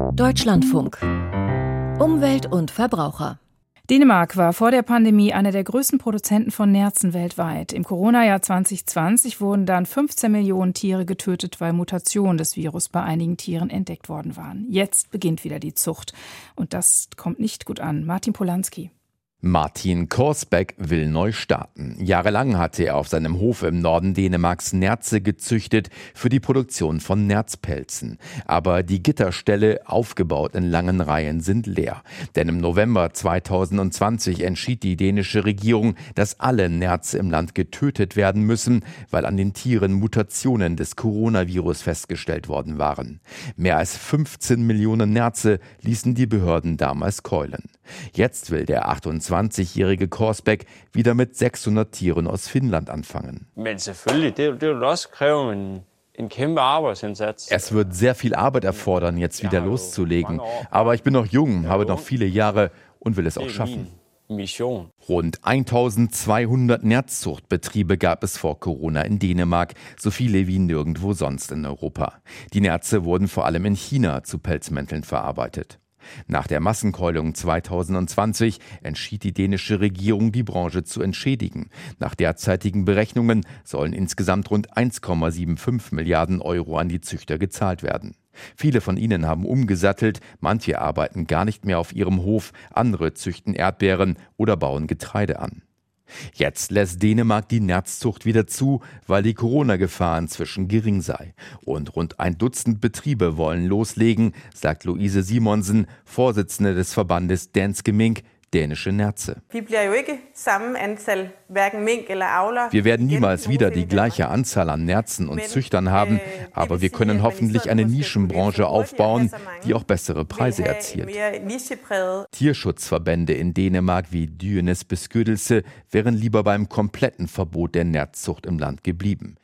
Deutschlandfunk. Umwelt und Verbraucher. Dänemark war vor der Pandemie einer der größten Produzenten von Nerzen weltweit. Im Corona-Jahr 2020 wurden dann 15 Millionen Tiere getötet, weil Mutationen des Virus bei einigen Tieren entdeckt worden waren. Jetzt beginnt wieder die Zucht. Und das kommt nicht gut an. Martin Polanski. Martin Korsbeck will neu starten. Jahrelang hatte er auf seinem Hof im Norden Dänemarks Nerze gezüchtet für die Produktion von Nerzpelzen. Aber die Gitterställe, aufgebaut in langen Reihen, sind leer. Denn im November 2020 entschied die dänische Regierung, dass alle Nerze im Land getötet werden müssen, weil an den Tieren Mutationen des Coronavirus festgestellt worden waren. Mehr als 15 Millionen Nerze ließen die Behörden damals keulen. Jetzt will der 28-jährige Korsbeck wieder mit 600 Tieren aus Finnland anfangen. Es wird sehr viel Arbeit erfordern, jetzt wieder loszulegen. Aber ich bin noch jung, habe noch viele Jahre und will es auch schaffen. Rund 1200 Nerzzuchtbetriebe gab es vor Corona in Dänemark, so viele wie nirgendwo sonst in Europa. Die Nerze wurden vor allem in China zu Pelzmänteln verarbeitet. Nach der Massenkeulung 2020 entschied die dänische Regierung, die Branche zu entschädigen. Nach derzeitigen Berechnungen sollen insgesamt rund 1,75 Milliarden Euro an die Züchter gezahlt werden. Viele von ihnen haben umgesattelt, manche arbeiten gar nicht mehr auf ihrem Hof, andere züchten Erdbeeren oder bauen Getreide an. Jetzt lässt Dänemark die Nerzzucht wieder zu, weil die Corona-Gefahr inzwischen gering sei. Und rund ein Dutzend Betriebe wollen loslegen, sagt Luise Simonsen, Vorsitzende des Verbandes Danske Mink, dänische Nerze. Wir werden niemals wieder die gleiche Anzahl an Nerzen und Züchtern haben, øh, aber wir können hoffentlich eine Nischenbranche aufbauen, die auch bessere Preise erzielt. Tierschutzverbände in Dänemark wie Dyenes Beskyttelse wären lieber beim kompletten Verbot der Nerzzucht im Land geblieben.